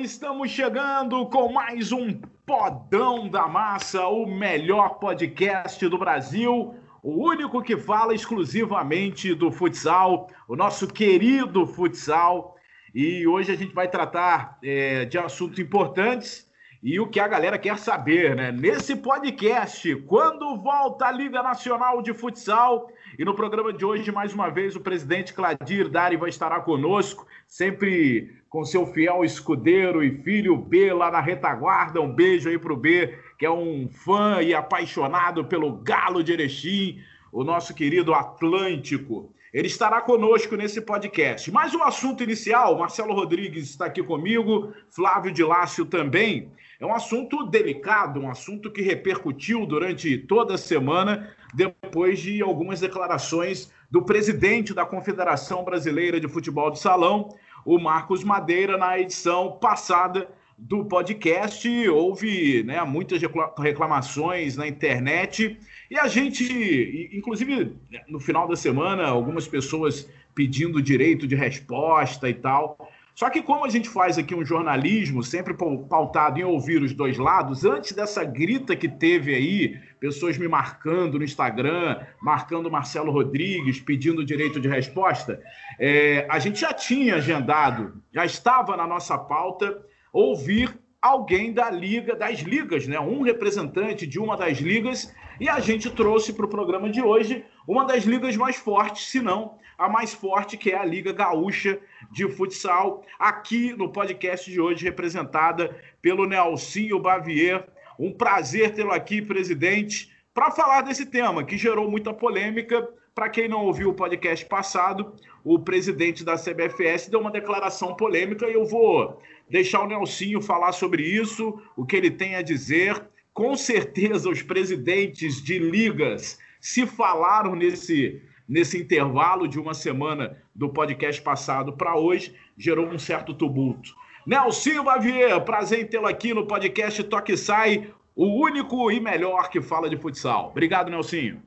Estamos chegando com mais um Podão da Massa, o melhor podcast do Brasil, o único que fala exclusivamente do futsal, o nosso querido futsal. E hoje a gente vai tratar é, de assuntos importantes e o que a galera quer saber, né? Nesse podcast, quando volta a Liga Nacional de Futsal? E no programa de hoje, mais uma vez, o presidente Cladir Dari vai estar conosco, sempre com seu fiel escudeiro e filho B lá na retaguarda. Um beijo aí pro B, que é um fã e apaixonado pelo Galo de Erechim, o nosso querido Atlântico. Ele estará conosco nesse podcast. Mas o assunto inicial, Marcelo Rodrigues está aqui comigo, Flávio de Lácio também. É um assunto delicado, um assunto que repercutiu durante toda a semana, depois de algumas declarações do presidente da Confederação Brasileira de Futebol de Salão, o Marcos Madeira, na edição passada do podcast. Houve né, muitas reclamações na internet e a gente, inclusive no final da semana, algumas pessoas pedindo direito de resposta e tal. Só que como a gente faz aqui um jornalismo sempre pautado em ouvir os dois lados, antes dessa grita que teve aí, pessoas me marcando no Instagram, marcando Marcelo Rodrigues, pedindo direito de resposta, é, a gente já tinha agendado, já estava na nossa pauta ouvir alguém da liga, das ligas, né? Um representante de uma das ligas, e a gente trouxe para o programa de hoje uma das ligas mais fortes, se não a mais forte, que é a Liga Gaúcha de Futsal, aqui no podcast de hoje, representada pelo Nelsinho Bavier. Um prazer tê-lo aqui, presidente, para falar desse tema que gerou muita polêmica. Para quem não ouviu o podcast passado, o presidente da CBFS deu uma declaração polêmica e eu vou deixar o Nelsinho falar sobre isso, o que ele tem a dizer. Com certeza, os presidentes de ligas se falaram nesse nesse intervalo de uma semana do podcast passado para hoje, gerou um certo tumulto. Nelson Bavier, prazer em tê-lo aqui no podcast Toque Sai, o único e melhor que fala de futsal. Obrigado, Nelsinho.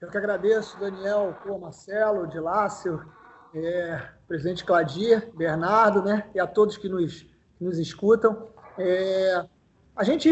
Eu que agradeço, Daniel, pô, Marcelo, Dilácio, é, presidente Cladir, Bernardo, né, e a todos que nos, que nos escutam. É, a gente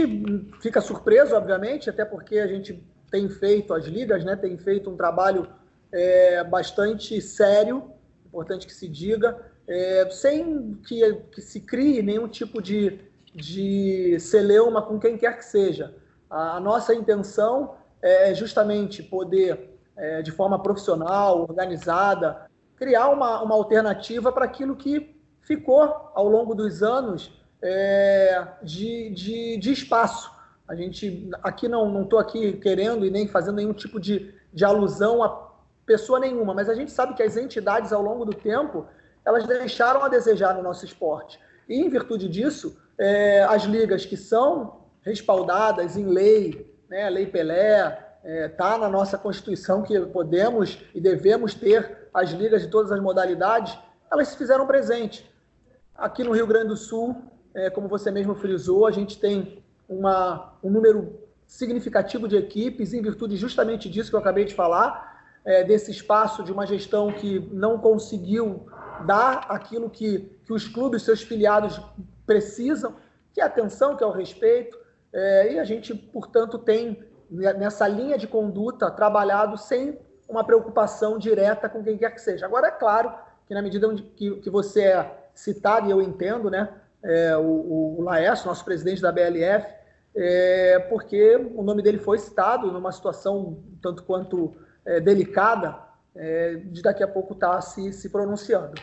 fica surpreso, obviamente, até porque a gente tem feito, as ligas, né, têm feito um trabalho é, bastante sério, importante que se diga, é, sem que, que se crie nenhum tipo de, de celeuma com quem quer que seja. A, a nossa intenção é justamente poder, é, de forma profissional, organizada, criar uma, uma alternativa para aquilo que ficou ao longo dos anos é, de, de, de espaço a gente aqui não estou aqui querendo e nem fazendo nenhum tipo de, de alusão a pessoa nenhuma, mas a gente sabe que as entidades ao longo do tempo elas deixaram a desejar no nosso esporte. E em virtude disso, é, as ligas que são respaldadas em lei, né, Lei Pelé, está é, tá na nossa Constituição que podemos e devemos ter as ligas de todas as modalidades, elas se fizeram presente. Aqui no Rio Grande do Sul, é, como você mesmo frisou, a gente tem uma, um número significativo de equipes, em virtude justamente disso que eu acabei de falar, é, desse espaço de uma gestão que não conseguiu dar aquilo que, que os clubes, seus filiados precisam, que é a atenção, que é o respeito, é, e a gente, portanto, tem nessa linha de conduta trabalhado sem uma preocupação direta com quem quer que seja. Agora, é claro que na medida que, que você é citado, e eu entendo, né, é, o, o Laércio, nosso presidente da BLF, é, porque o nome dele foi citado numa situação tanto quanto é, delicada, é, de daqui a pouco estar tá se, se pronunciando.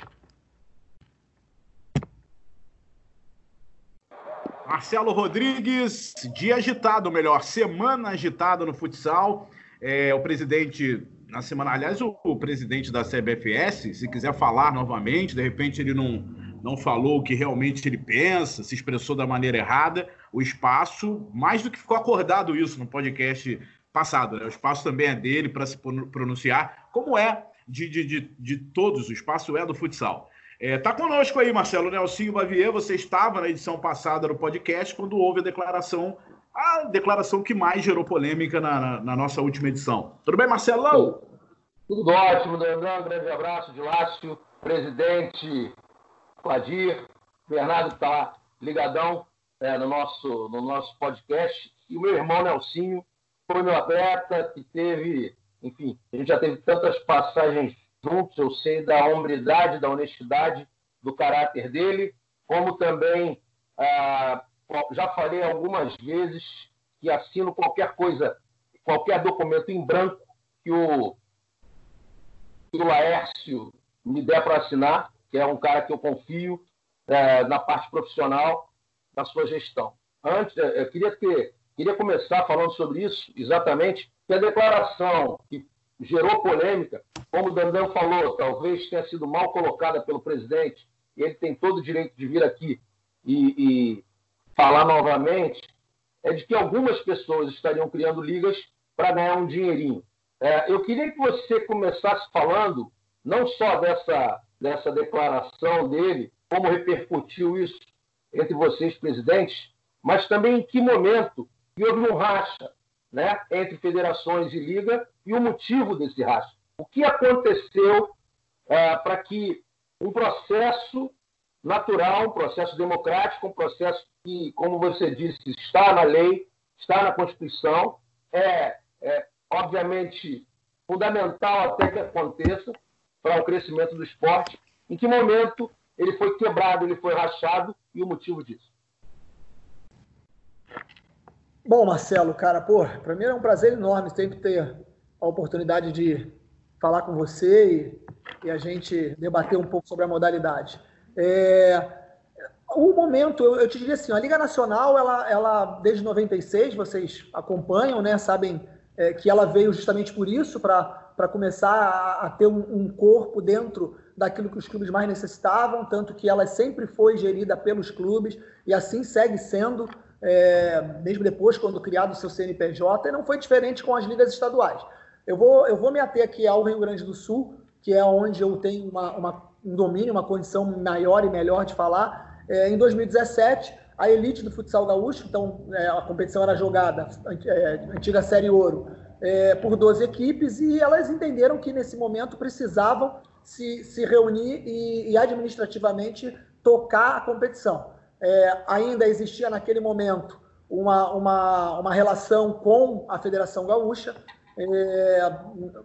Marcelo Rodrigues, dia agitado, melhor, semana agitada no futsal. É, o presidente, na semana, aliás, o, o presidente da CBFS, se quiser falar novamente, de repente ele não, não falou o que realmente ele pensa, se expressou da maneira errada, o espaço, mais do que ficou acordado isso no podcast passado, né? o espaço também é dele para se pronunciar, como é de, de, de, de, todos, o espaço é do futsal. É, tá conosco aí, Marcelo Nelsinho Bavier, você estava na edição passada do podcast quando houve a declaração, a declaração que mais gerou polêmica na, na, na nossa última edição. Tudo bem, Marcelão? Tudo ótimo, Dandão, um grande abraço de Lácio, presidente Cladir, Bernardo está lá ligadão é, no, nosso, no nosso podcast. E o meu irmão Nelsinho foi meu atleta que teve, enfim, a gente já teve tantas passagens juntos, eu sei da hombridade, da honestidade, do caráter dele, como também ah, já falei algumas vezes que assino qualquer coisa, qualquer documento em branco que o, que o Laércio me der para assinar, que é um cara que eu confio é, na parte profissional, na sua gestão. Antes, é, eu queria, ter, queria começar falando sobre isso, exatamente, que a declaração que gerou polêmica, como o Dandão falou, talvez tenha sido mal colocada pelo presidente, e ele tem todo o direito de vir aqui e, e falar novamente, é de que algumas pessoas estariam criando ligas para ganhar um dinheirinho. É, eu queria que você começasse falando não só dessa, dessa declaração dele, como repercutiu isso entre vocês, presidentes, mas também em que momento houve um racha né, entre federações e liga e o motivo desse racha. O que aconteceu é, para que um processo natural, um processo democrático, um processo que, como você disse, está na lei, está na Constituição, é, é obviamente fundamental até que aconteça para o crescimento do esporte. Em que momento ele foi quebrado, ele foi rachado e o motivo disso? Bom, Marcelo, cara, pô, para mim é um prazer enorme sempre ter a oportunidade de falar com você e, e a gente debater um pouco sobre a modalidade. É, o momento, eu, eu, te diria assim, a Liga Nacional, ela, ela desde 96, vocês acompanham, né, sabem é, que ela veio justamente por isso, para começar a, a ter um, um, corpo dentro daquilo que os clubes mais necessitavam, tanto que ela sempre foi gerida pelos clubes e assim segue sendo, é, mesmo depois, quando criado o seu CNPJ, e não foi diferente com as ligas estaduais. Eu vou, eu vou me ater aqui ao Rio Grande do Sul, que é onde eu tenho uma, uma, um domínio, uma condição maior e melhor de falar. É, em 2017, a elite do futsal gaúcho, então é, a competição era jogada, é, antiga Série Ouro, é, por 12 equipes, e elas entenderam que nesse momento precisavam se, se reunir e, e administrativamente tocar a competição. É, ainda existia naquele momento uma, uma, uma relação com a Federação Gaúcha, é,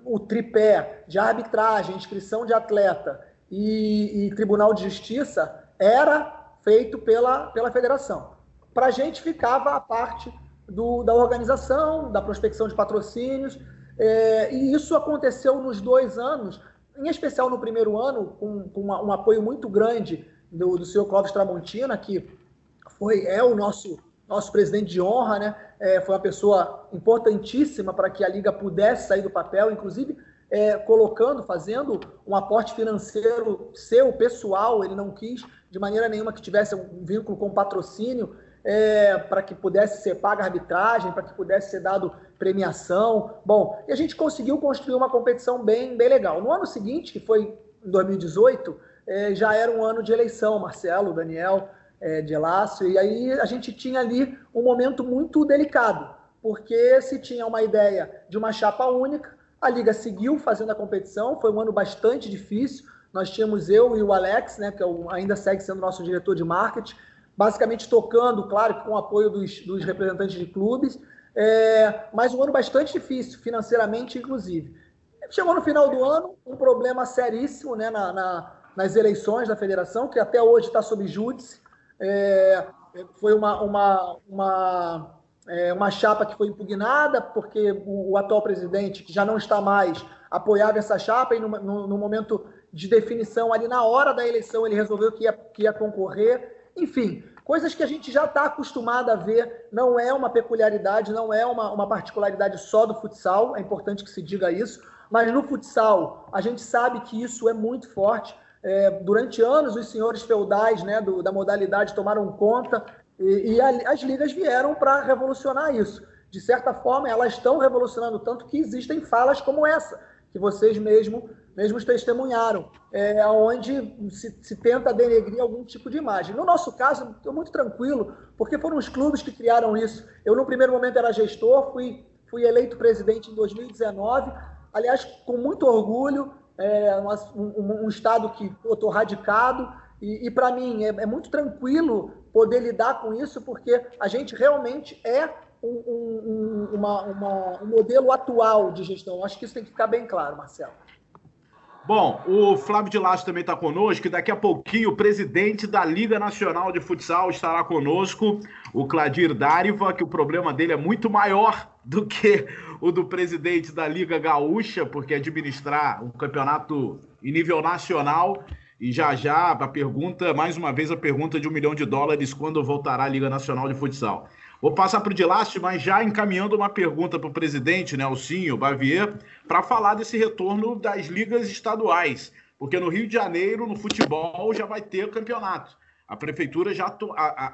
o tripé de arbitragem, inscrição de atleta e, e Tribunal de Justiça era feito pela, pela federação. Para a gente ficava a parte do, da organização, da prospecção de patrocínios, é, e isso aconteceu nos dois anos, em especial no primeiro ano, com, com uma, um apoio muito grande do, do senhor Clóvis Tramontina, que foi, é o nosso nosso presidente de honra, né? É, foi uma pessoa importantíssima para que a liga pudesse sair do papel, inclusive é, colocando, fazendo um aporte financeiro seu, pessoal. Ele não quis de maneira nenhuma que tivesse um vínculo com patrocínio é, para que pudesse ser paga arbitragem, para que pudesse ser dado premiação. Bom, e a gente conseguiu construir uma competição bem, bem legal. No ano seguinte, que foi em 2018, é, já era um ano de eleição, Marcelo, Daniel é, de Elácio, e aí a gente tinha ali um momento muito delicado, porque se tinha uma ideia de uma chapa única, a Liga seguiu fazendo a competição, foi um ano bastante difícil, nós tínhamos eu e o Alex, né, que é ainda segue sendo nosso diretor de marketing, basicamente tocando, claro, com o apoio dos, dos representantes de clubes, é, mas um ano bastante difícil, financeiramente, inclusive. Chegou no final do ano, um problema seríssimo né, na, na, nas eleições da federação, que até hoje está sob júdice, é, foi uma, uma, uma, é, uma chapa que foi impugnada, porque o, o, atual presidente, que já não está mais, apoiava essa chapa, e no, no, no momento de definição, ali na hora da eleição, ele resolveu que ia, que ia concorrer. Enfim, coisas que a gente já está acostumado a ver, não é uma peculiaridade, não é uma, uma particularidade só do futsal, é importante que se diga isso, mas no futsal a gente sabe que isso é muito forte. É, durante anos, os senhores feudais né, do, da modalidade tomaram conta e, e a, as ligas vieram para revolucionar isso. De certa forma, elas estão revolucionando tanto que existem falas como essa, que vocês mesmo, mesmos testemunharam, é, onde se, se tenta denegrir algum tipo de imagem. No nosso caso, estou muito tranquilo, porque foram os clubes que criaram isso. Eu, no primeiro momento, era gestor, fui, fui eleito presidente em 2019, aliás, com muito orgulho, é, um, um, Estado que estou radicado E, e para mim é, é, muito tranquilo poder lidar com isso, porque a gente realmente é um, um, uma, uma, um modelo atual de gestão. Acho que isso tem que ficar bem claro, Marcelo. Bom, o Flávio de Lasso também está conosco e daqui a pouquinho o presidente da Liga Nacional de Futsal estará conosco, o Cladir Dáriva, que o problema dele é muito maior do que o do presidente da Liga Gaúcha, porque administrar um campeonato em nível nacional. E já já a pergunta, mais uma vez a pergunta de um milhão de dólares, quando voltará a Liga Nacional de Futsal. Vou passar para o Dilácio, mas já encaminhando uma pergunta para o presidente, Nelsinho Bavier, para falar desse retorno das ligas estaduais. Porque no Rio de Janeiro, no futebol, já vai ter campeonato. A prefeitura já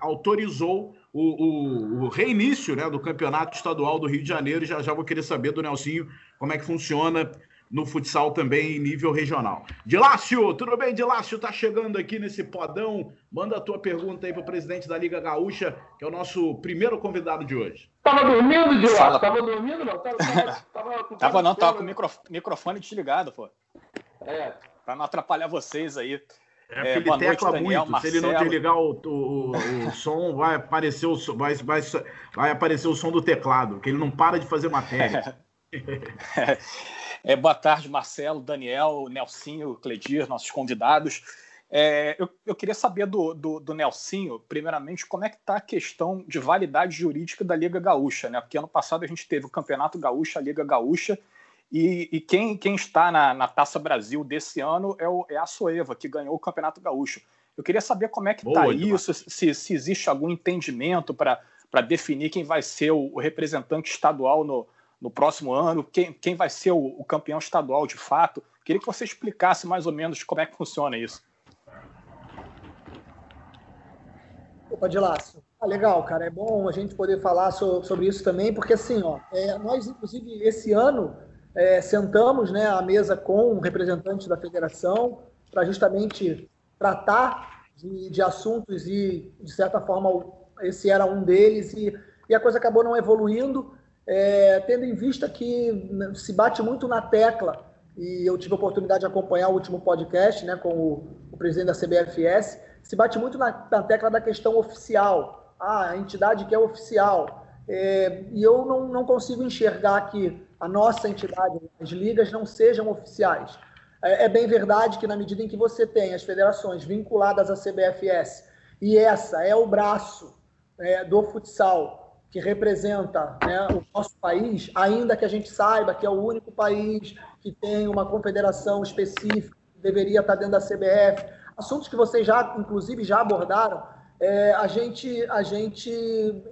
autorizou o, o, o, reinício né, do campeonato estadual do Rio de Janeiro. Já já vou querer saber do Nelsinho como é que funciona no futsal também em nível regional. Dilácio, tudo bem, Dilácio? Tá chegando aqui nesse podão. Manda a tua pergunta aí pro presidente da Liga Gaúcha, que é o nosso primeiro convidado de hoje. Tava dormindo, Dilácio? Tava dormindo, não? Tava, tava, tava, tava não, tava com o micro, microfone desligado, pô. É. Pra não atrapalhar vocês aí. É, é ele tecla noite, Daniel, muito. Marcelo. Se ele não desligar o, o, o som, vai aparecer o, vai, vai, vai aparecer o som do teclado, que ele não para de fazer matéria. É. É, boa tarde, Marcelo, Daniel, Nelsinho, Cledir, nossos convidados. É, eu, eu, queria saber do, do, do, Nelsinho, primeiramente, como é que está a questão de validade jurídica da Liga Gaúcha, né? Porque ano passado a gente teve o Campeonato Gaúcho, a Liga Gaúcha, e, e quem, quem, está na, na, Taça Brasil desse ano é, o, é, a Soeva, que ganhou o Campeonato Gaúcho. Eu queria saber como é que está isso, se, se, existe algum entendimento para definir quem vai ser o, o representante estadual no, no próximo ano, quem, quem vai ser o, o, campeão estadual de fato. Queria que você explicasse mais ou menos como é que funciona isso. Opa, de laço. Ah, legal, cara. É bom a gente poder falar so, sobre isso também, porque assim, ó, é, nós, inclusive, esse ano é, sentamos né, à mesa com representantes da federação para justamente tratar de, de assuntos e, de certa forma, esse era um deles e, e a coisa acabou não evoluindo é, tendo em vista que né, se bate muito na tecla, e eu tive a oportunidade de acompanhar o último podcast né, com o, o presidente da CBFS, se bate muito na, na, tecla da questão oficial, ah, a entidade que é oficial. É, e eu não, não consigo enxergar que a nossa entidade, as ligas, não sejam oficiais. É, é bem verdade que, na medida em que você tem as federações vinculadas à CBFS, e essa é o braço é, do futsal, que representa né, o nosso país, ainda que a gente saiba que é o único país que tem uma confederação específica, que deveria estar dentro da CBF, assuntos que vocês já, inclusive, já abordaram, é, a, gente, a gente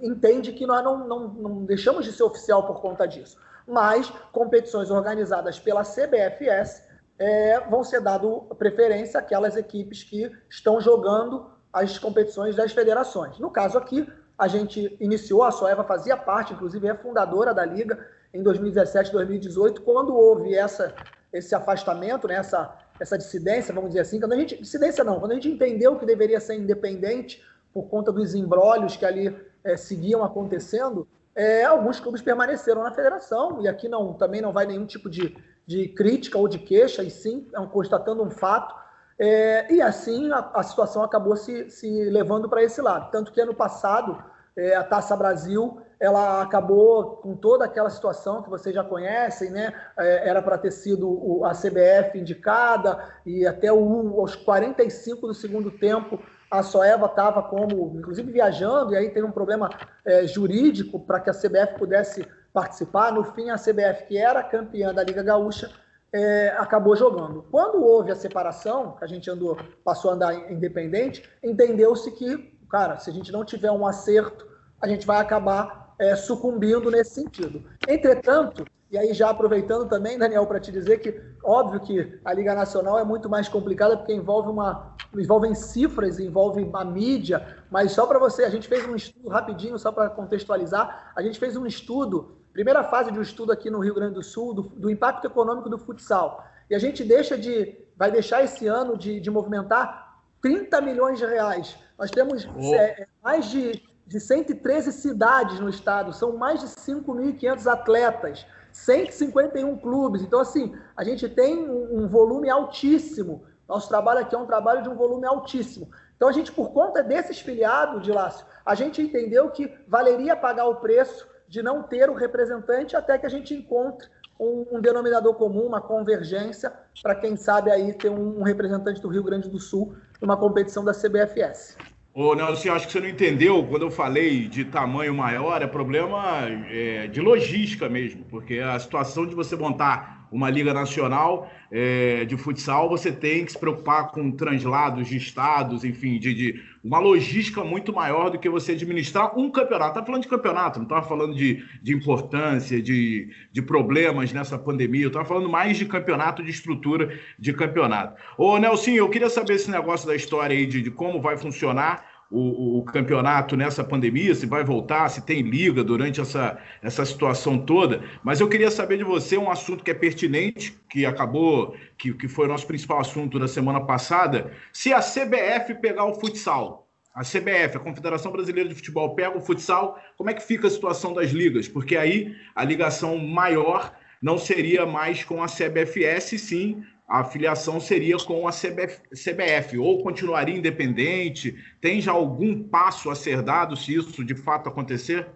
entende que nós não, não, não deixamos de ser oficial por conta disso. Mas competições organizadas pela CBFS é, vão ser dado preferência àquelas equipes que estão jogando as competições das federações. No caso aqui, a gente iniciou, a Soeva fazia parte, inclusive é fundadora da Liga em 2017, 2018, quando houve essa, esse afastamento, né, essa, essa dissidência, vamos dizer assim, quando a gente, dissidência não, quando a gente entendeu que deveria ser independente por conta dos embrólios que ali é, seguiam acontecendo, é, alguns clubes permaneceram na federação, e aqui não, também não vai nenhum tipo de, de crítica ou de queixa, e sim, é um, constatando um fato, é, e assim a, a, situação acabou se, se levando para esse lado. Tanto que ano passado, é, a Taça Brasil, ela acabou com toda aquela situação que vocês já conhecem, né? É, era para ter sido o, a CBF indicada, e até o, aos 45 do segundo tempo a Soeva estava como, inclusive viajando, e aí teve um problema é, jurídico para que a CBF pudesse participar. No fim, a CBF, que era campeã da Liga Gaúcha, é, acabou jogando. Quando houve a separação, a gente andou, passou a andar independente, entendeu-se que, cara, se a gente não tiver um acerto, a gente vai acabar é, sucumbindo nesse sentido. Entretanto, e aí já aproveitando também, Daniel, para te dizer que óbvio que a Liga Nacional é muito mais complicada porque envolve uma envolvem cifras, envolve a mídia, mas só para você, a gente fez um estudo rapidinho só para contextualizar, a gente fez um estudo primeira fase de um estudo aqui no Rio Grande do Sul do, do, impacto econômico do futsal. E a gente deixa de, vai deixar esse ano de, de movimentar 30 milhões de reais. Nós temos oh. é, mais de, de 113 cidades no estado, são mais de 5.500 atletas, 151 clubes. Então, assim, a gente tem um, um volume altíssimo Nosso trabalho aqui é um trabalho de um volume altíssimo. Então, a gente, por conta desses filiados de Lácio, a gente entendeu que valeria pagar o preço de não ter o representante até que a gente encontre um, um denominador comum, uma convergência, para quem sabe aí ter um, representante do Rio Grande do Sul numa competição da CBFS. Ô, Nelson, acho que você não entendeu quando eu falei de tamanho maior, é problema é, de logística mesmo, porque a situação de você montar uma liga nacional é, de futsal, você tem que se preocupar com translados de estados, enfim, de, de, uma logística muito maior do que você administrar um campeonato. Está falando de campeonato, não estava falando de, de importância, de, de problemas nessa pandemia, eu estava falando mais de campeonato, de estrutura de campeonato. Ô, Nelson, eu queria saber esse negócio da história aí de, de como vai funcionar o, o, campeonato nessa pandemia, se vai voltar, se tem liga durante essa, essa situação toda. Mas eu queria saber de você um assunto que é pertinente, que acabou, que, que foi o nosso principal assunto da semana passada. Se a CBF pegar o futsal, a CBF, a Confederação Brasileira de Futebol, pega o futsal, como é que fica a situação das ligas? Porque aí a ligação maior não seria mais com a CBFS, sim a filiação seria com a CBF, CBF, ou continuaria independente? Tem já algum passo a ser dado se isso de fato acontecer?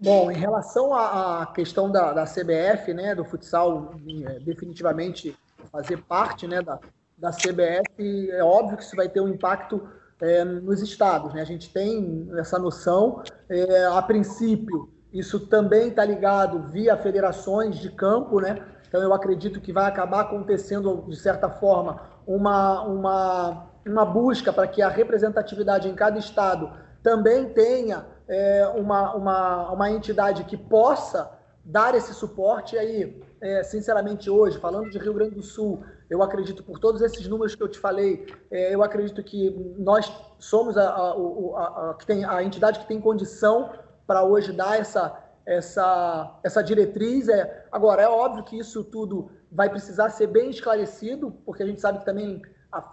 Bom, em relação à questão da, da CBF, né, do futsal é, definitivamente fazer parte né, da, da CBF, é óbvio que isso vai ter um impacto é, nos estados. Né? A gente tem essa noção. É, a princípio, isso também está ligado via federações de campo, né? Então, eu acredito que vai acabar acontecendo, de certa forma, uma, uma, uma busca para que a representatividade em cada estado também tenha é, uma, uma, uma entidade que possa dar esse suporte. E aí, é, sinceramente, hoje, falando de Rio Grande do Sul, eu acredito, por todos esses números que eu te falei, é, eu acredito que nós somos a, a, a, a, que tem, a entidade que tem condição para hoje dar essa essa, essa diretriz. É, agora, é óbvio que isso tudo vai precisar ser bem esclarecido, porque a gente sabe que também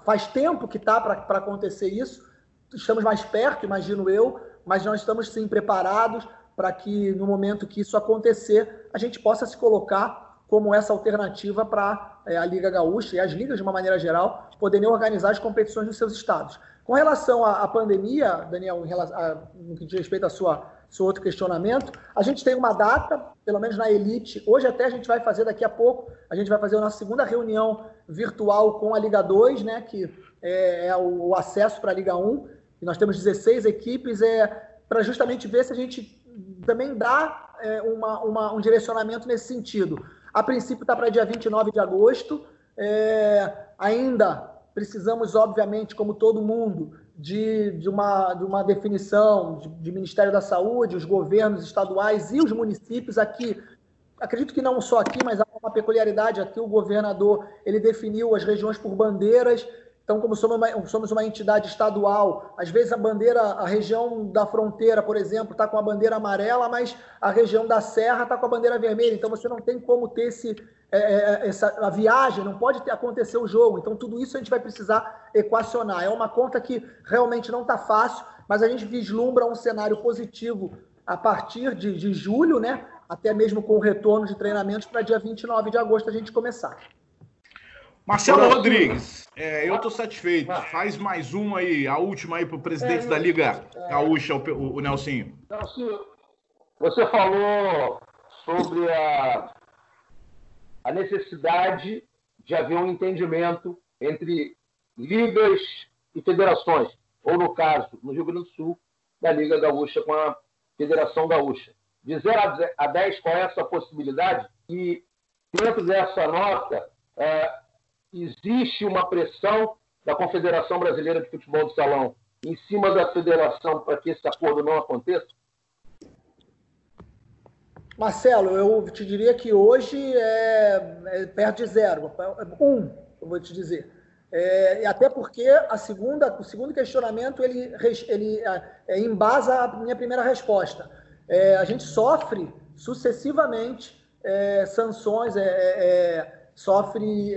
faz tempo que está para acontecer isso. Estamos mais perto, imagino eu, mas nós estamos sim preparados para que no momento que isso acontecer, a gente possa se colocar como essa alternativa para é, a Liga Gaúcha e as ligas, de uma maneira geral, poderem organizar as competições nos seus estados. Com relação à, pandemia, Daniel, em relação, a, no que diz respeito à sua seu outro questionamento. A gente tem uma data, pelo menos na Elite. Hoje até a gente vai fazer daqui a pouco, a gente vai fazer a nossa segunda reunião virtual com a Liga 2, né, que é, é o, o, acesso para a Liga 1. E nós temos 16 equipes, é, para justamente ver se a gente também dá é, uma, uma, um direcionamento nesse sentido. A princípio está para dia 29 de agosto. É, ainda precisamos, obviamente, como todo mundo, de, de, uma, de uma definição de, de, Ministério da Saúde, os governos estaduais e os municípios aqui. Acredito que não só aqui, mas há uma peculiaridade aqui. O governador ele definiu as regiões por bandeiras. Então, como somos uma, somos uma entidade estadual, às vezes a bandeira, a região da fronteira, por exemplo, está com a bandeira amarela, mas a região da serra está com a bandeira vermelha. Então, você não tem como ter esse, é, é, essa, a viagem, não pode ter, acontecer o jogo. Então, tudo isso a gente vai precisar equacionar. É uma conta que realmente não está fácil, mas a gente vislumbra um cenário positivo a partir de, de julho, né? até mesmo com o retorno de treinamentos para dia 29 de agosto a gente começar. Marcelo Rodrigues, é, eu estou satisfeito. Faz mais uma aí, a última aí para o presidente é, da Liga Gaúcha, o, o Nelsinho. Nelsinho, você falou sobre a a necessidade de haver um entendimento entre ligas e federações, ou no caso, no Rio Grande do Sul, da Liga Gaúcha com a Federação Gaúcha. De 0 a 10, qual é essa possibilidade? E dentro dessa nota, é, existe uma pressão da Confederação Brasileira de Futebol de Salão em cima da federação para que esse acordo não aconteça? Marcelo, eu te diria que hoje é, é perto de zero, um, eu vou te dizer. É, até porque a segunda, o segundo questionamento ele, ele é, é embasa a minha primeira resposta. É, a gente sofre sucessivamente é, sanções, é, sofre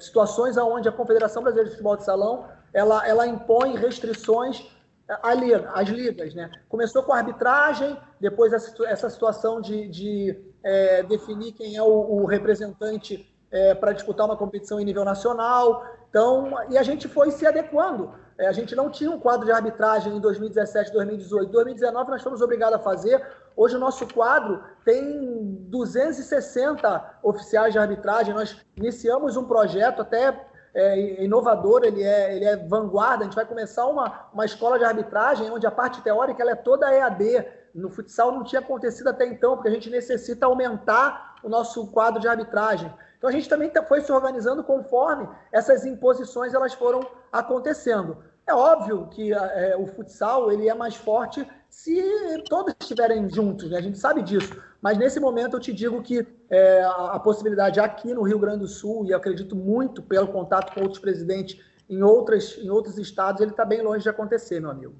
situações onde a Confederação Brasileira de Futebol de Salão ela, ela impõe restrições as ligas, né? Começou com a arbitragem, depois essa, essa situação de, de é, definir quem é o, o representante é, para disputar uma competição em nível nacional. Então, e a gente foi se adequando. É, a gente não tinha um quadro de arbitragem em 2017, 2018. 2019 nós fomos obrigados a fazer. Hoje o nosso quadro tem 260 oficiais de arbitragem. Nós iniciamos um projeto até é, inovador, ele é, ele é vanguarda. A gente vai começar uma, uma escola de arbitragem onde a parte teórica ela é toda EAD. No futsal não tinha acontecido até então, porque a gente necessita aumentar o nosso quadro de arbitragem. Então a gente também tá, foi se organizando conforme essas imposições elas foram acontecendo. É óbvio que é, o futsal ele é mais forte se todos estiverem juntos, né? a gente sabe disso. Mas nesse momento eu te digo que é, a, possibilidade aqui no Rio Grande do Sul, e acredito muito pelo contato com outros presidentes em, outras, em outros estados, ele está bem longe de acontecer, meu amigo.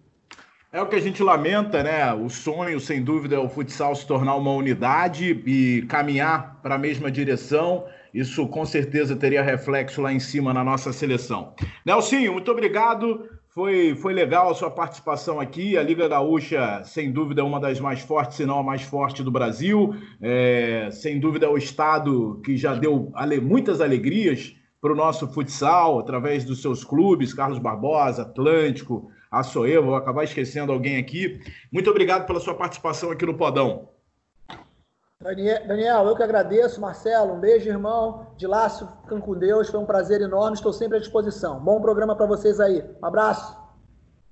É o que a gente lamenta, né? O sonho, sem dúvida, é o futsal se tornar uma unidade e caminhar para a mesma direção. Isso com certeza teria reflexo lá em cima na nossa seleção. Nelsinho, muito obrigado. Foi, foi legal a sua participação aqui. A Liga Gaúcha, sem dúvida, é uma das mais fortes, se não a mais forte do Brasil. É, sem dúvida, é o estado que já deu ale, muitas alegrias para o nosso futsal, através dos seus clubes, Carlos Barbosa, Atlântico, Açoe, vou acabar esquecendo alguém aqui. Muito obrigado pela sua participação aqui no Podão. Daniel, eu que agradeço. Marcelo, um beijo, irmão. De laço, ficam com Deus. Foi um prazer enorme. Estou sempre à disposição. Bom programa para vocês aí. Um abraço.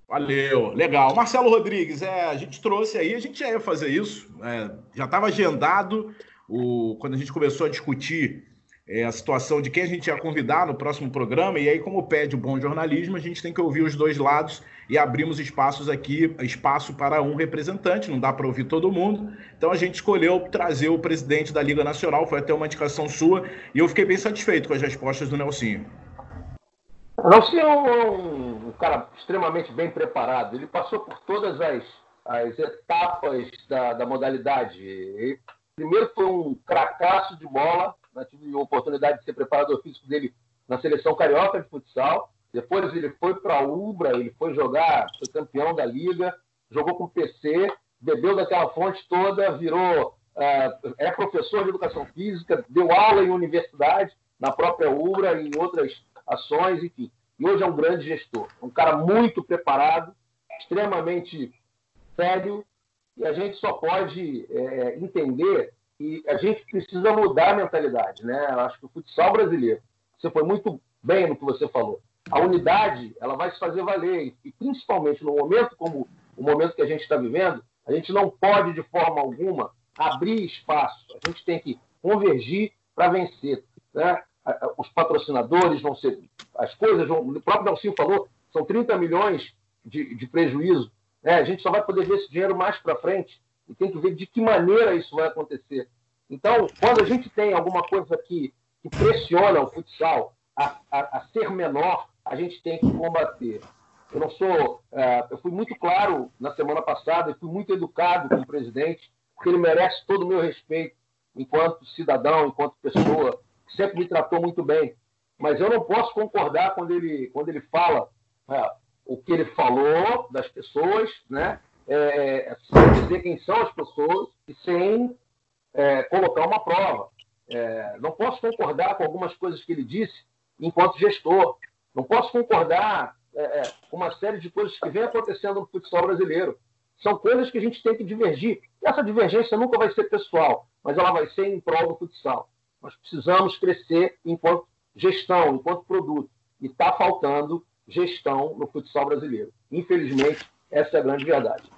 Valeu, legal. Marcelo Rodrigues, é, a gente trouxe aí, a gente já ia fazer isso, é, já estava agendado o, quando a gente começou a discutir é, a situação de quem a gente ia convidar no próximo programa, e aí, como pede o bom jornalismo, a gente tem que ouvir os dois lados e abrimos espaços aqui, espaço para um representante, não dá para ouvir todo mundo. Então a gente escolheu trazer o presidente da Liga Nacional, foi até uma indicação sua, e eu fiquei bem satisfeito com as respostas do Nelsinho. O Nelsinho é um, cara extremamente bem preparado, ele passou por todas as, as etapas da, da modalidade. Ele, primeiro foi um cracaço de bola, né? tive a oportunidade de ser preparador físico dele na seleção carioca de futsal. Depois ele foi para a Ubra, ele foi jogar, foi campeão da liga, jogou com o PC, bebeu daquela fonte toda, virou uh, é professor de educação física, deu aula em universidade, na própria Ubra, em outras ações, enfim. E hoje é um grande gestor, um cara muito preparado, extremamente sério, e a gente só pode é, entender que a gente precisa mudar a mentalidade, né? Eu acho que o futsal brasileiro, você foi muito bem no que você falou a unidade ela vai se fazer valer. E principalmente no momento como o momento que a gente está vivendo, a gente não pode, de forma alguma, abrir espaço. A gente tem que convergir para vencer. Né? Os patrocinadores vão ser. As coisas vão. O próprio Dalcio falou, são 30 milhões de, de prejuízo. Né? A gente só vai poder ver esse dinheiro mais para frente e tem que ver de que maneira isso vai acontecer. Então, quando a gente tem alguma coisa que, que pressiona o futsal a, a, a ser menor, a gente tem que combater. Eu não sou. É, eu fui muito claro na semana passada e fui muito educado com o presidente, porque ele merece todo o meu respeito enquanto cidadão, enquanto pessoa, que sempre me tratou muito bem. Mas eu não posso concordar quando ele, quando ele fala é, o que ele falou das pessoas, né? É, sem dizer quem são as pessoas e sem é, colocar uma prova. É, não posso concordar com algumas coisas que ele disse enquanto gestor. Não posso concordar é, é, com uma série de coisas que vem acontecendo no futsal brasileiro. São coisas que a gente tem que divergir. E essa divergência nunca vai ser pessoal, mas ela vai ser em prol do futsal. Nós precisamos crescer enquanto gestão, enquanto produto. E está faltando gestão no futsal brasileiro. Infelizmente, essa é a grande verdade.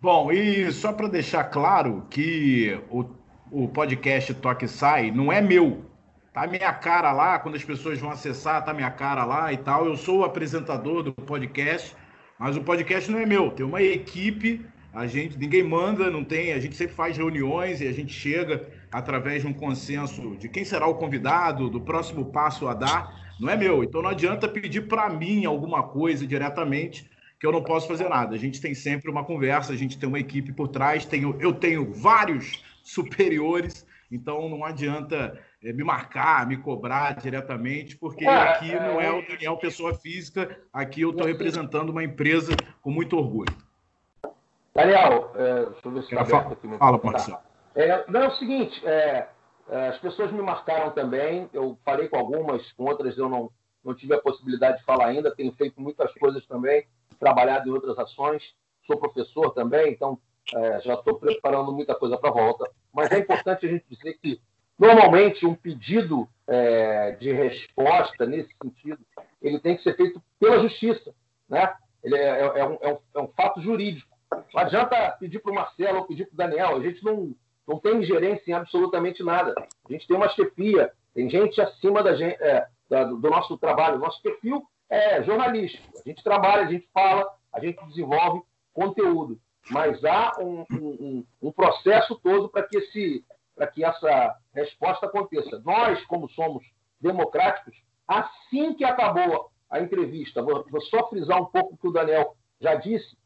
Bom, e só para deixar claro que o, o podcast Toque Sai não é meu, Tá minha cara lá, quando as pessoas vão acessar, tá minha cara lá e tal. Eu sou o apresentador do podcast, mas o podcast não é meu. Tem uma equipe, a gente, ninguém manda, não tem, a gente sempre faz reuniões e a gente chega através de um consenso de quem será o convidado, do próximo passo a dar. Não é meu. Então não adianta pedir para mim alguma coisa diretamente, que eu não posso fazer nada. A gente tem sempre uma conversa, a gente tem uma equipe por trás, tenho, eu tenho vários superiores, então não adianta é, me marcar, me cobrar diretamente, porque é, aqui é, não é o Daniel pessoa física, aqui eu estou representando uma empresa com muito orgulho. Daniel, é, deixa eu ver se está aberto aqui. Fala, Marcelo. É, não, é o seguinte, é, É, as pessoas me marcaram também, eu falei com algumas, com outras eu não, não tive a possibilidade de falar ainda, tenho feito muitas coisas também, trabalhado em outras ações, sou professor também, então é, já estou preparando muita coisa para a volta. Mas é importante a gente dizer que, normalmente, um pedido é, de resposta nesse sentido, ele tem que ser feito pela justiça. Né? Ele é, é, é um, é, um, é um fato jurídico. Não adianta pedir para o Marcelo ou pedir para o Daniel, a gente não, não tem ingerência em absolutamente nada. A gente tem uma chefia, tem gente acima da gente, do nosso trabalho. Nosso perfil é jornalístico. A gente trabalha, a gente fala, a gente desenvolve conteúdo. Mas há um, um, um processo todo para que, esse, que essa resposta aconteça. Nós, como somos democráticos, assim que acabou a entrevista, vou, vou só frisar um pouco o que o Daniel já disse,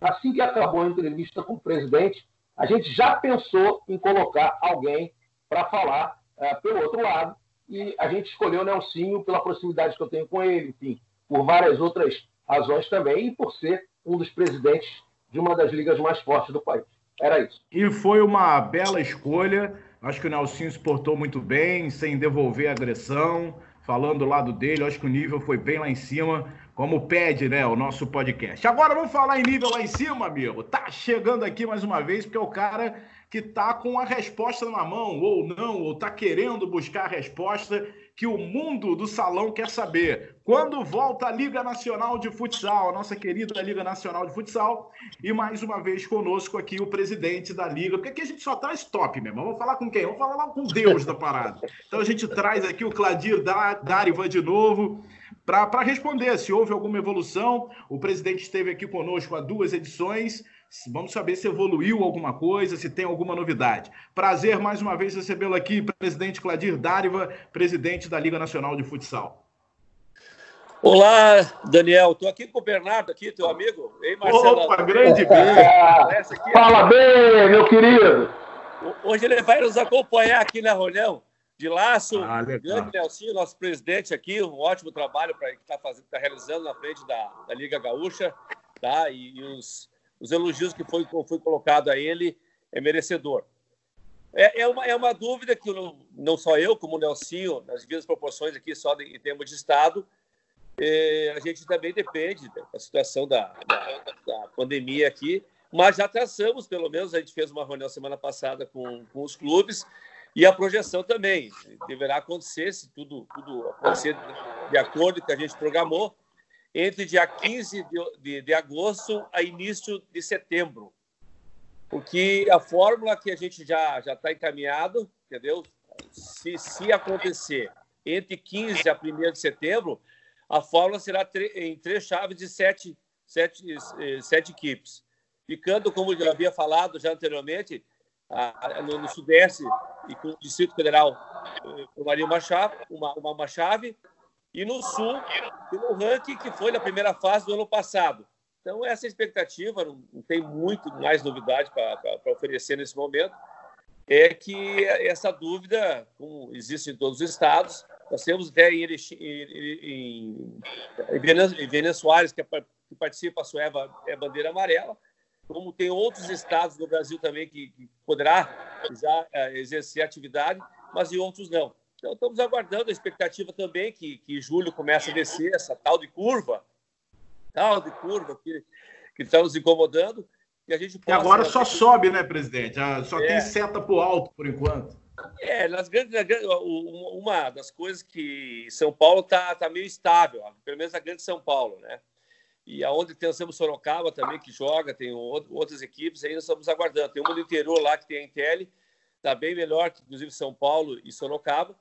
assim que acabou a entrevista com o presidente, a gente já pensou em colocar alguém para falar uh, pelo outro lado, e a gente escolheu o Nelsinho pela proximidade que eu tenho com ele, enfim, por várias outras razões também, e por ser um dos presidentes de uma das ligas mais fortes do país. Era isso. E foi uma bela escolha. Acho que o Nelsinho se portou muito bem, sem devolver agressão, falando do lado dele. Acho que o nível foi bem lá em cima como pede, né, o nosso podcast. Agora vamos falar em nível lá em cima, amigo. Tá chegando aqui mais uma vez, porque é o cara que tá com a resposta na mão, ou não, ou tá querendo buscar a resposta que o mundo do salão quer saber. Quando volta a Liga Nacional de Futsal, a nossa querida Liga Nacional de Futsal, e mais uma vez conosco aqui o presidente da Liga, porque aqui a gente só traz top mesmo. Vamos falar com quem? Vamos falar com Deus da parada. Então a gente traz aqui o Cladir Dariva de novo para responder se houve alguma evolução. O presidente esteve aqui conosco há duas edições. Vamos saber se evoluiu alguma coisa, se tem alguma novidade. Prazer mais uma vez recebê-lo aqui, presidente Cladir Dáriva, presidente da Liga Nacional de Futsal. Olá, Daniel. Estou aqui com o Bernardo, aqui, teu amigo. Ei, Marcelo. Opa, grande bem. Fala bem, meu querido. Hoje ele vai nos acompanhar aqui na reunião de laço, ah, grande Nelsinho, nosso presidente aqui, um ótimo trabalho para que está tá realizando na frente da, da Liga Gaúcha, tá? E, e, os, os elogios que foi, foi colocado a ele é merecedor. É, é, uma, é uma dúvida que não, só eu, como o Nelsinho, nas devidas proporções aqui, só em termos de Estado, é, a gente também depende da situação da, da, da, pandemia aqui, mas já traçamos, pelo menos, a gente fez uma reunião semana passada com, com os clubes, e a projeção também deverá acontecer, se tudo, tudo acontecer de acordo com o que a gente programou, entre dia 15 de, de, de agosto a início de setembro. Porque a fórmula que a gente já já está encaminhado, entendeu? Se, se acontecer entre 15 a 1 de setembro, a fórmula será em três chaves de sete, sete, eh, sete equipes. Ficando, como eu havia falado já anteriormente, no, no Sudeste e com o Distrito Federal eh, formaria uma chave, uma, uma, uma chave, e no Sul, pelo ranking que foi na primeira fase do ano passado. Então, essa expectativa, não, tem muito mais novidade para oferecer nesse momento, é que essa dúvida, como existe em todos os estados, nós temos até em, em, em, em que, é, que participa, a sua é bandeira amarela, como tem outros estados do Brasil também que, que poderá já é, exercer atividade, mas em outros não. Então, estamos aguardando a expectativa também que, que julho comece a descer essa tal de curva, tal de curva que, que está nos incomodando, e a gente possa... Agora só sobe, né, presidente? Ah, só é. tem seta para o alto, por enquanto. É, nas grandes, uma das coisas que São Paulo está tá meio estável, pelo menos a grande São Paulo, né? E aonde temos Sorocaba também, que joga, tem outras equipes, ainda estamos aguardando. Tem uma do interior lá que tem a Intel, está bem melhor que, inclusive, São Paulo e Sorocaba.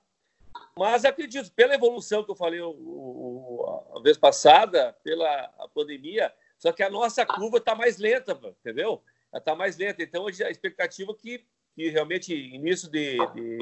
Mas acredito, pela evolução que eu falei o, o, a vez passada, pela pandemia, só que a nossa curva está mais lenta, entendeu? Ela está mais lenta. Então, a expectativa é que, que realmente, início de, de,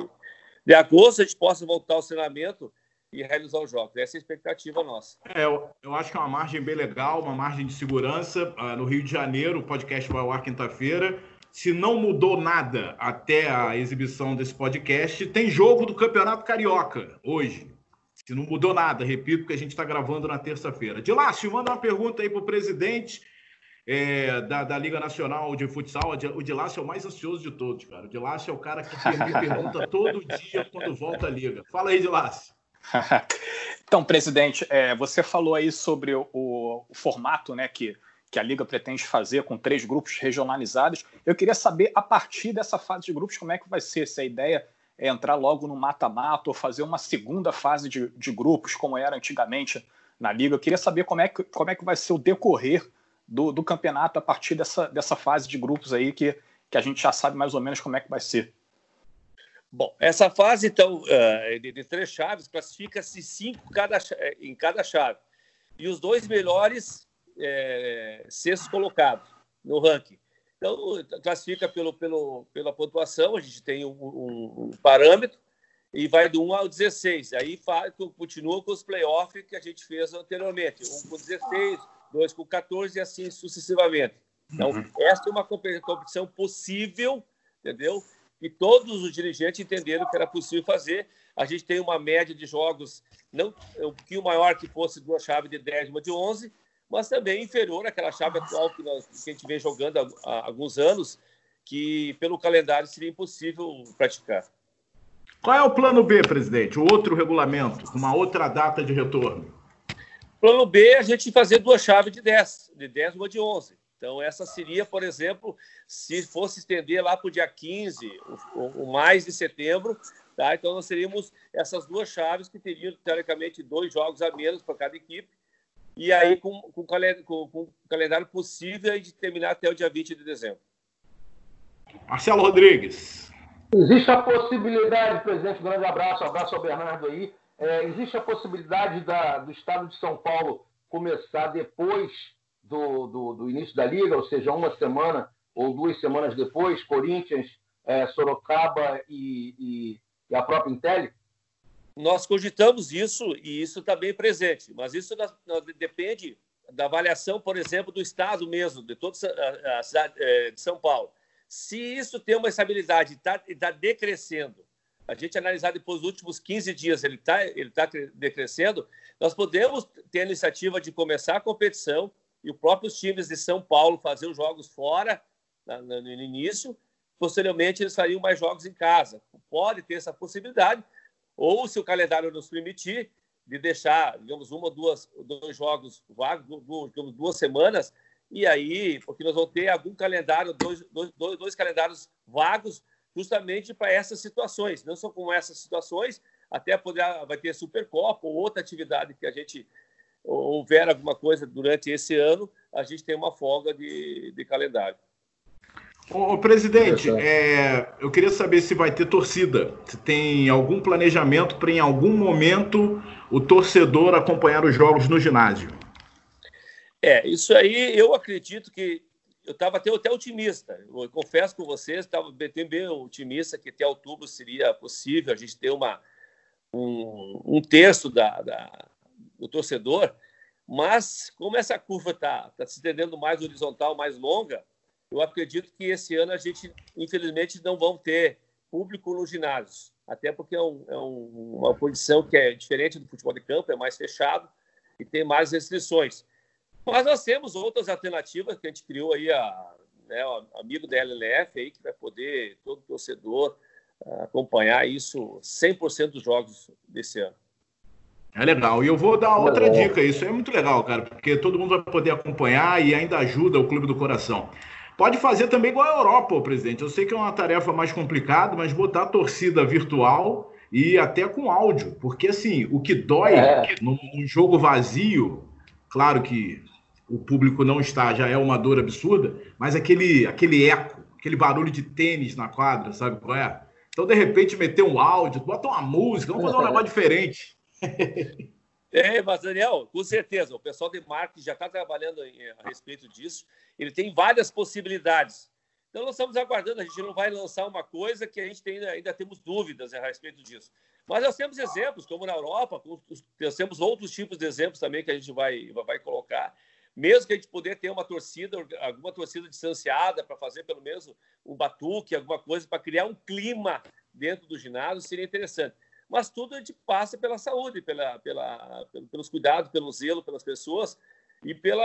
de agosto, a gente possa voltar ao treinamento e realizar os jogos. Essa é a expectativa nossa. É, eu, eu acho que é uma margem bem legal, uma margem de segurança. Uh, no Rio de Janeiro, o podcast vai ao ar quinta-feira. Se não mudou nada até a exibição desse podcast, tem jogo do Campeonato Carioca hoje. Se não mudou nada, repito, que a gente está gravando na terça-feira. De lá, manda uma pergunta aí para o presidente. é, da, da, Liga Nacional de Futsal, o de Lácio é o mais ansioso de todos, cara. O de Lácio é o cara que me pergunta todo dia quando volta a Liga. Fala aí, de Lácio. então, presidente, é, você falou aí sobre o, o, formato né, que, que a Liga pretende fazer com três grupos regionalizados. Eu queria saber, a partir dessa fase de grupos, como é que vai ser? Se a ideia é entrar logo no mata-mata ou fazer uma segunda fase de, de grupos, como era antigamente na Liga. Eu queria saber como é que, como é que vai ser o decorrer do, do campeonato a partir dessa, dessa fase de grupos aí que, que a gente já sabe mais ou menos como é que vai ser. Bom, essa fase, então, eh, de, três chaves, classifica-se cinco cada, eh, em cada chave. E os dois melhores é, sextos colocados no ranking. Então, classifica pelo, pelo, pela pontuação, a gente tem um, um, um parâmetro, e vai do 1 ao 16. Aí faz, continua com os playoffs que a gente fez anteriormente. Um com 16, dois com 14 e assim sucessivamente. Então, uhum. essa é uma competição possível, entendeu? E todos os dirigentes entenderam que era possível fazer. A gente tem uma média de jogos não um pouquinho maior que fosse duas chaves de 10 uma de 11, mas também inferior àquela chave atual que, nós, que a gente vem jogando há, há alguns anos, que pelo calendário seria impossível praticar. Qual é o plano B, presidente? O outro regulamento, uma outra data de retorno? Plano B, a gente fazer duas chaves de 10, de 10 uma de 11. Então, essa seria, por exemplo, se fosse estender lá para o dia 15, o, o, mais de setembro, tá? Então, nós teríamos essas duas chaves que teriam, teoricamente, dois jogos a menos para cada equipe, e aí com, com, com, com calendário possível de terminar até o dia 20 de dezembro. Marcelo Rodrigues. Existe a possibilidade, presidente, grande abraço, abraço ao Bernardo aí, é, existe a possibilidade da, do Estado de São Paulo começar depois do, do, do, início da Liga, ou seja, uma semana ou duas semanas depois, Corinthians, é, Sorocaba e, e, e, a própria Intel? Nós cogitamos isso e isso está bem presente, mas isso depende da avaliação, por exemplo, do Estado mesmo, de toda a cidade é, de São Paulo. Se isso tem uma estabilidade e está tá decrescendo a gente analisar depois dos últimos 15 dias, ele está ele tá decrescendo, nós podemos ter a iniciativa de começar a competição e os próprios times de São Paulo fazer os jogos fora no início, posteriormente eles fariam mais jogos em casa. Pode ter essa possibilidade, ou se o calendário nos permitir, de deixar, digamos, uma duas, dois jogos vagos, duas, duas semanas, e aí, porque nós vamos ter algum calendário, dois, dois, dois calendários vagos justamente para essas situações. Não só com essas situações, até poder vai ter Supercopa ou outra atividade que a gente houver alguma coisa durante esse ano, a gente tem uma folga de, de calendário. Ô, presidente, é, eu queria saber se vai ter torcida. Se tem algum planejamento para, em algum momento, o torcedor acompanhar os jogos no ginásio? É, isso aí eu acredito que eu estava até, até otimista. Eu confesso com vocês, estava bem, bem otimista que até outubro seria possível a gente ter uma, um, um terço da, da, do torcedor, mas como essa curva está tá se estendendo mais horizontal, mais longa, eu acredito que esse ano a gente, infelizmente, não vamos ter público nos ginásios, até porque é, um, é um, uma posição que é diferente do futebol de campo, é mais fechado e tem mais restrições. Mas nós temos outras alternativas que a gente criou aí, a, né, o amigo da LLF aí, que vai poder, todo torcedor, acompanhar isso 100% dos jogos desse ano. É legal. E eu vou dar outra é dica. Isso é muito legal, cara, porque todo mundo vai poder acompanhar e ainda ajuda o Clube do Coração. Pode fazer também igual a Europa, presidente. Eu sei que é uma tarefa mais complicada, mas botar a torcida virtual e até com áudio. Porque, assim, o que dói é. no jogo vazio, claro que o público não está, já é uma dor absurda, mas aquele, aquele eco, aquele barulho de tênis na quadra, sabe qual é? Então, de repente, meter um áudio, bota uma música, vamos fazer um negócio diferente. É, mas Daniel, com certeza, o pessoal de marketing já está trabalhando a respeito disso. Ele tem várias possibilidades. Então, nós estamos aguardando, a gente não vai lançar uma coisa que a gente tem, ainda temos dúvidas a respeito disso. Mas nós temos exemplos, como na Europa, nós temos outros tipos de exemplos também que a gente vai, vai colocar mesmo que a gente puder ter uma torcida, alguma torcida distanciada para fazer pelo menos um batuque, alguma coisa para criar um clima dentro do ginásio, seria interessante. Mas tudo a gente passa pela saúde, pela, pela, pelos cuidados, pelo zelo pelas pessoas. e pelo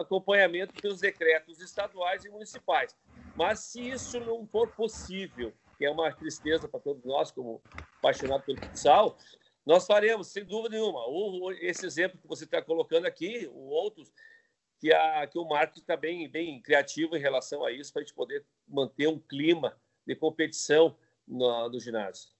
acompanhamento pelos decretos estaduais e municipais. Mas se isso não for possível, que é uma tristeza para todos nós, como apaixonados pelo futsal, nós faremos, sem dúvida nenhuma. Ou esse exemplo que você está colocando aqui, ou outros, que, a, que o marketing está bem, bem criativo em relação a isso, para a gente poder manter um clima de competição no, no ginásio.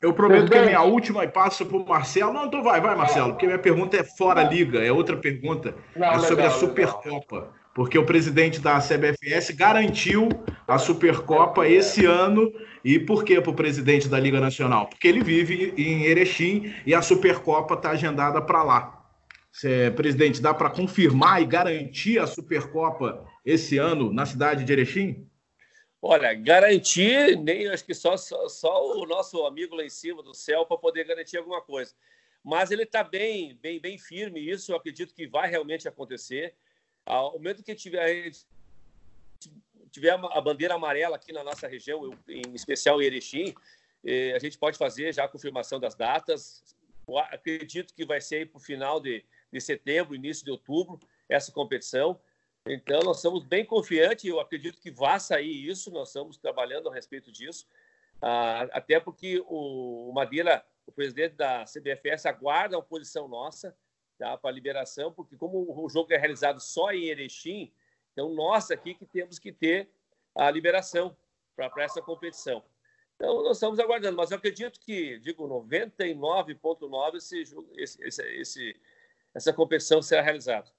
Eu prometo que é minha última e passo para o Marcelo. Não, então vai, vai, Marcelo, porque minha pergunta é fora liga, é outra pergunta. Não, é sobre legal, a Supercopa. Legal. Porque o presidente da CBFS garantiu a Supercopa esse ano. E por que para o presidente da Liga Nacional? Porque ele vive em Erechim e a Supercopa está agendada para lá. Cê, presidente, dá para confirmar e garantir a Supercopa esse ano na cidade de Erechim? Olha, garantir, nem acho que só, só, só o nosso amigo lá em cima do céu para poder garantir alguma coisa. Mas ele está bem, bem, bem firme, isso eu acredito que vai realmente acontecer. Ao momento que tiver, tiver a bandeira amarela aqui na nossa região, em especial em Erechim, eh, a gente pode fazer já a confirmação das datas. acredito que vai ser para o final de, de setembro, início de outubro, essa competição. Então, nós estamos bem confiantes, eu acredito que vai sair isso, nós estamos trabalhando a respeito disso, ah, até porque o, Madeira, o presidente da CBFS, aguarda a oposição nossa tá, para a liberação, porque como o jogo é realizado só em Erechim, então nós aqui que temos que ter a liberação para essa competição. Então, nós estamos aguardando, mas eu acredito que, digo, 99,9% esse, esse, esse, esse, essa competição será realizada.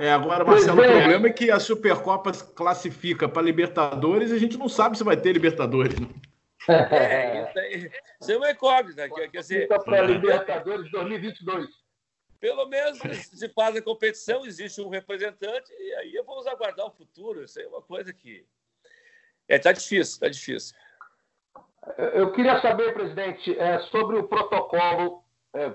É, agora, Marcelo, é. o problema é que a Supercopa classifica para Libertadores e a gente não sabe se vai ter Libertadores. Né? É, isso é uma incógnita. Dizer, para Libertadores 2022. Pelo menos se faz a competição, existe um representante, e aí vamos aguardar o futuro. Isso aí é uma coisa que. É, tá difícil, tá difícil. Eu queria saber, presidente, é, sobre o protocolo é,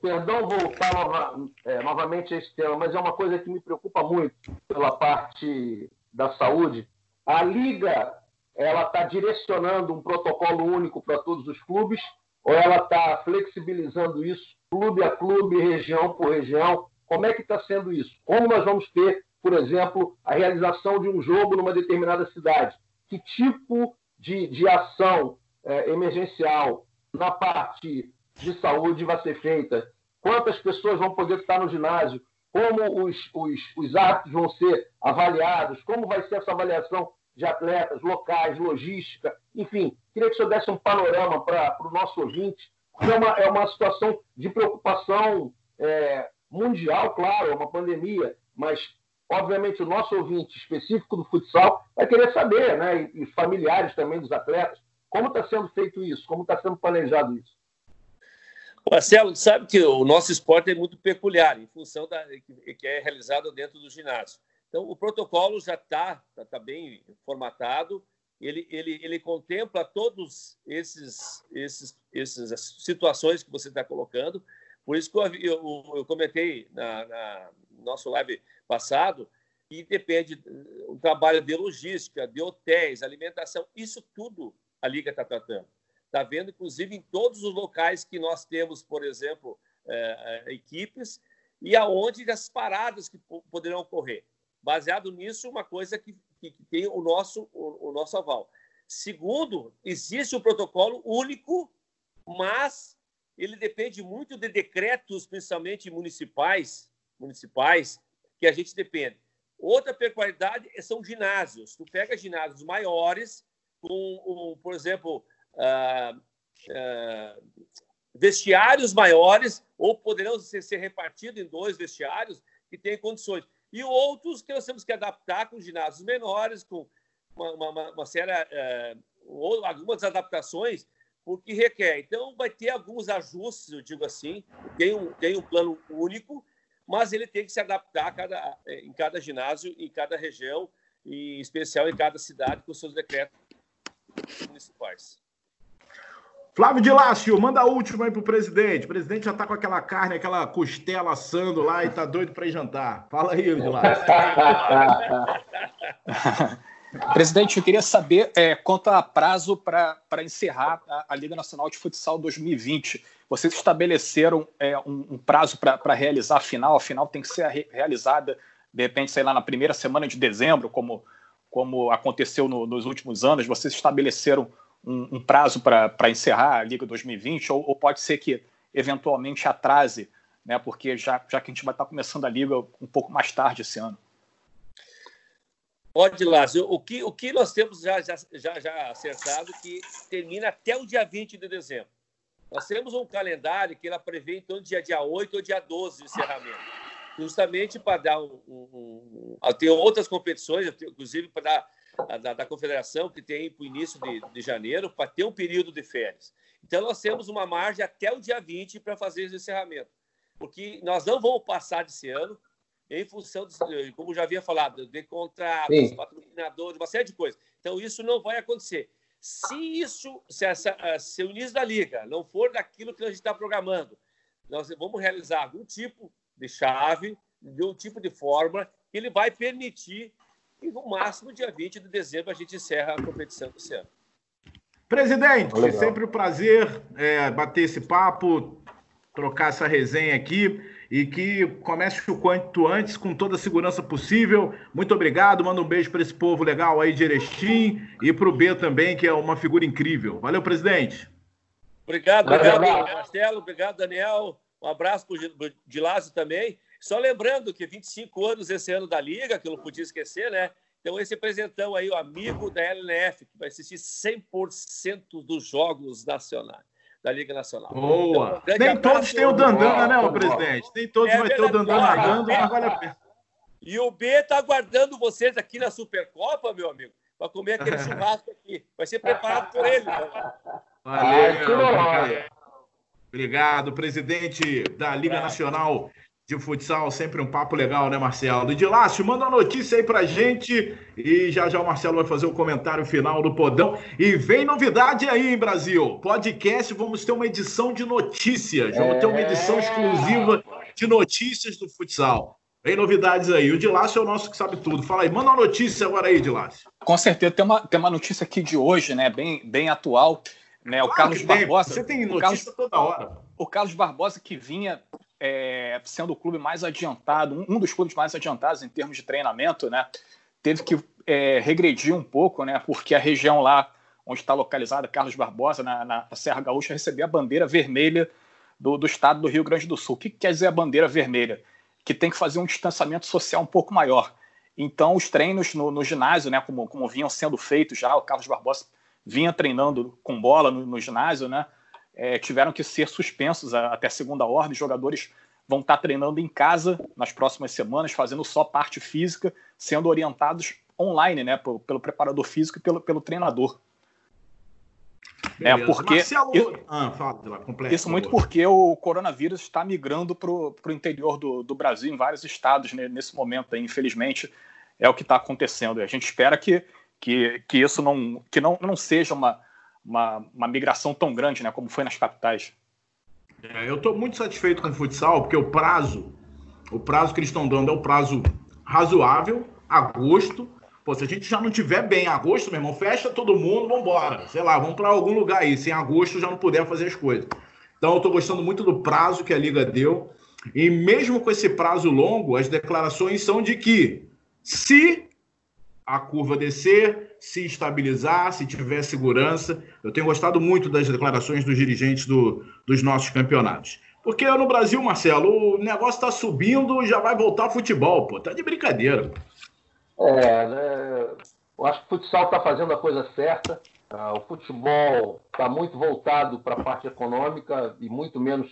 Perdão voltar nova, é, novamente a esse tema, mas é uma coisa que me preocupa muito pela parte da saúde. A Liga ela está direcionando um protocolo único para todos os clubes ou ela está flexibilizando isso clube a clube, região por região? Como é que está sendo isso? Como nós vamos ter, por exemplo, a realização de um jogo numa determinada cidade? Que tipo de, de ação é, emergencial na parte de saúde vai ser feita, quantas pessoas vão poder estar no ginásio, como os, os, os árbitros vão ser avaliados, como vai ser essa avaliação de atletas, locais, logística, enfim. Queria que o senhor desse um panorama para o nosso ouvinte, porque é uma, é uma situação de preocupação é, mundial, claro, é uma pandemia, mas, obviamente, o nosso ouvinte específico do futsal vai querer saber, né, e, e familiares também dos atletas, como está sendo feito isso, como está sendo planejado isso. Marcelo, sabe que o nosso esporte é muito peculiar, em função da que é realizado dentro do ginásio. Então, o protocolo já está tá, tá bem formatado, ele, ele, ele contempla todos esses, esses, essas situações que você está colocando. Por isso que eu, eu, eu comentei na, na, no nosso live passado, e depende do trabalho de logística, de hotéis, alimentação, isso tudo a Liga está tratando. Está vendo, inclusive, em todos os locais que nós temos, por exemplo, é, é, equipes, e aonde as paradas que poderão ocorrer. Baseado nisso, uma coisa que, que, que tem o nosso, o, o nosso aval. Segundo, existe um protocolo único, mas ele depende muito de decretos, principalmente municipais, municipais, que a gente depende. Outra peculiaridade são ginásios. Tu pega ginásios maiores, com, por exemplo, ah, ah, vestiários maiores ou poderão ser, ser repartidos em dois vestiários que têm condições. E outros que nós temos que adaptar com ginásios menores, com uma, uma, uma série, uh, ou algumas adaptações, o que requer. Então, vai ter alguns ajustes, eu digo assim, tem um, tem um plano único, mas ele tem que se adaptar cada, em cada ginásio, em cada região, em especial em cada cidade, com seus decretos municipais. Flávio de Lácio, manda a última aí pro presidente. O presidente já tá com aquela carne, aquela costela assando lá e tá doido para ir jantar. Fala aí, de Lácio. Presidente, eu queria saber é, quanto a prazo para encerrar a, a, Liga Nacional de Futsal 2020. Vocês estabeleceram é, um, um, prazo para realizar a final, a final tem que ser re realizada, de repente, sei lá, na primeira semana de dezembro, como, como aconteceu no, nos últimos anos. Vocês estabeleceram um, um prazo para encerrar a Liga 2020, ou, ou, pode ser que eventualmente atrase, né, porque já, já que a gente vai estar começando a Liga um pouco mais tarde esse ano? Pode, Lázaro. O que, o que nós temos já, já, já, acertado que termina até o dia 20 de dezembro. Nós temos um calendário que ela prevê do dia, dia 8 ou dia 12 de encerramento. Justamente para dar um, um, um, Tem outras competições, inclusive para dar da, da, confederação, que tem para o início de, de janeiro, para ter um período de férias. Então, nós temos uma margem até o dia 20 para fazer esse encerramento. Porque nós não vamos passar desse ano, em função, de, como já havia falado, de contratos, patrocinadores, uma série de coisas. Então, isso não vai acontecer. Se isso, se, essa, eh, se o início da liga não for daquilo que a gente está programando, nós vamos realizar algum tipo de chave, de um tipo de fórmula que ele vai permitir que no máximo dia 20 de dezembro a gente encerra a competição desse ano. Presidente, Legal. sempre um prazer é, bater esse papo, trocar essa resenha aqui e que comece o quanto antes, com toda a segurança possível. Muito obrigado, manda um beijo para esse povo legal aí de Erechim e para o B também, que é uma figura incrível. Valeu, presidente. Obrigado, obrigado, Marcelo, obrigado, Daniel. Um abraço para o Dilásio também. Só lembrando que 25 anos esse ano da Liga, que eu não podia esquecer, né? Então, esse representão aí, o amigo da LNF, que vai assistir 100% dos jogos nacionais da Liga Nacional. Boa! Então, Nem todos têm o Dandana, né, o presidente? Nem todos é vai ter o Dandana mas vale a pena. E o B está aguardando vocês aqui na Supercopa, meu amigo, para comer aquele churrasco aqui. Vai ser preparado por ele. Valeu, Obrigado, presidente da Liga Nacional de futsal, sempre um papo legal, né, Marcelo? E de Lácio, manda uma notícia aí pra gente e já já o Marcelo vai fazer o comentário final do Podão. E vem novidade aí, hein, Brasil? Podcast, vamos ter uma edição de notícias, vamos ter uma edição exclusiva de notícias do futsal. Vem novidades aí. O Dilácio é o nosso que sabe tudo. Fala aí, manda uma notícia agora aí, Dilácio. Com certeza, tem uma, tem uma notícia aqui de hoje, né, bem, bem atual. Né, o Carlos Barbosa. Você tem notícia Carlos, toda hora. O Carlos Barbosa que vinha é, sendo o clube mais adiantado, um dos clubes mais adiantados em termos de treinamento, né? Teve que é, regredir um pouco, né? Porque a região lá onde está localizada Carlos Barbosa, na, na, Serra Gaúcha, recebeu a bandeira vermelha do, do, estado do Rio Grande do Sul. O que, que quer dizer a bandeira vermelha? Que tem que fazer um distanciamento social um pouco maior. Então, os treinos no, no ginásio, né, como, como, vinham sendo feitos já, o Carlos Barbosa vinha treinando com bola no, no ginásio, né? É, tiveram que ser suspensos até segunda ordem. Os jogadores vão estar treinando em casa nas próximas semanas, fazendo só parte física, sendo orientados online, né, pelo, pelo preparador físico e pelo, pelo treinador. É porque Marcelo... isso, ah, fala, isso muito porque o coronavírus está migrando para o interior do, do Brasil, em vários estados né, nesse momento. Aí, infelizmente, é o que está acontecendo. A gente espera que, que, que isso não, que não, não seja uma, uma, uma migração tão grande, né, como foi nas capitais. É, eu estou muito satisfeito com o futsal, porque o prazo, o prazo que eles estão dando é o prazo razoável, agosto. Pô, se a gente já não tiver bem em agosto, meu irmão, fecha todo mundo, vamos embora. Sei lá, vamos para algum lugar aí. Se em agosto já não puder fazer as coisas. Então, eu estou gostando muito do prazo que a Liga deu. E mesmo com esse prazo longo, as declarações são de que se a curva descer, se estabilizar, se tiver segurança. Eu tenho gostado muito das declarações dos dirigentes do, dos nossos campeonatos. Porque no Brasil, Marcelo, o negócio está subindo já vai voltar futebol, pô. Tá de brincadeira. É, né? Eu acho que o futsal está fazendo a coisa certa. Ah, o futebol está muito voltado para a parte econômica e muito menos,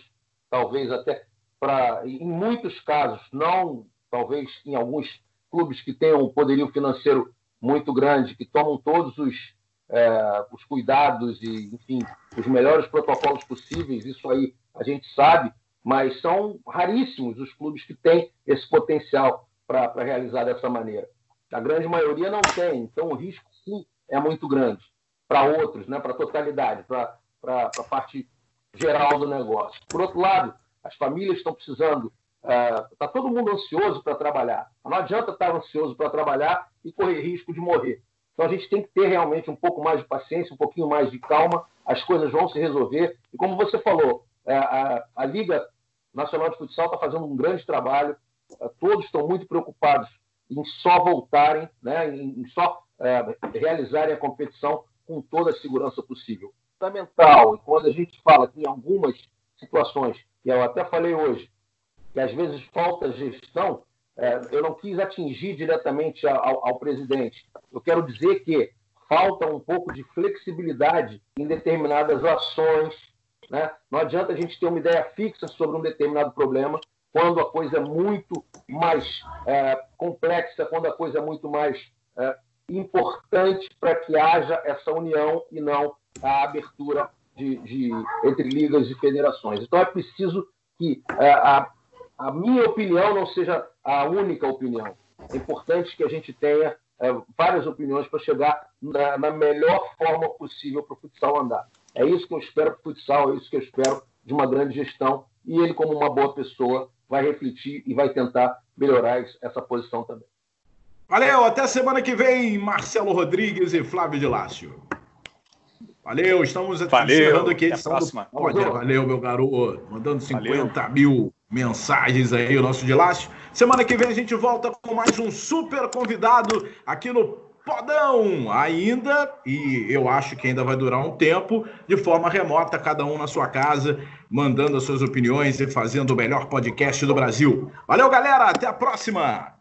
talvez, até para, em muitos casos, não, talvez em alguns clubes que tenham um poderio financeiro muito grande, que tomam todos os, é, os cuidados e, enfim, os melhores protocolos possíveis, isso aí a gente sabe, mas são raríssimos os clubes que têm esse potencial para realizar dessa maneira. A grande maioria não tem, então o risco, sim, é muito grande para outros, né, para a totalidade, para a parte geral do negócio. Por outro lado, as famílias estão precisando Está é, todo mundo ansioso para trabalhar. Não adianta estar ansioso para trabalhar e correr risco de morrer. Então a gente tem que ter realmente um pouco mais de paciência, um pouquinho mais de calma, as coisas vão se resolver. E como você falou, é, a, a Liga Nacional de Futsal está fazendo um grande trabalho, é, todos estão muito preocupados em só voltarem, né, em só realizarem a competição com toda a segurança possível. Fundamental, e quando a gente fala que em algumas situações, que eu até falei hoje, que às vezes falta gestão, é, eu não quis atingir diretamente ao, ao presidente. Eu quero dizer que falta um pouco de flexibilidade em determinadas ações. Né? Não adianta a gente ter uma ideia fixa sobre um determinado problema quando a coisa é muito mais é, complexa, quando a coisa é muito mais é, importante para que haja essa união e não a abertura de, de, entre ligas e federações. Então é preciso que é, a, a minha opinião não seja a única opinião. É importante que a gente tenha é, várias opiniões para chegar na, na, melhor forma possível para o futsal andar. É isso que eu espero para o futsal, é isso que eu espero de uma grande gestão. E ele, como uma boa pessoa, vai refletir e vai tentar melhorar essa posição também. Valeu, até semana que vem, Marcelo Rodrigues e Flávio de Lácio. Valeu, estamos valeu, encerrando aqui a edição do... Valeu, valeu, meu garoto. Mandando 50 valeu. mil mensagens aí, o nosso de Lácio. Semana que vem a gente volta com mais um super convidado aqui no Podão ainda, e eu acho que ainda vai durar um tempo, de forma remota, cada um na sua casa, mandando as suas opiniões e fazendo o melhor podcast do Brasil. Valeu, galera, até a próxima!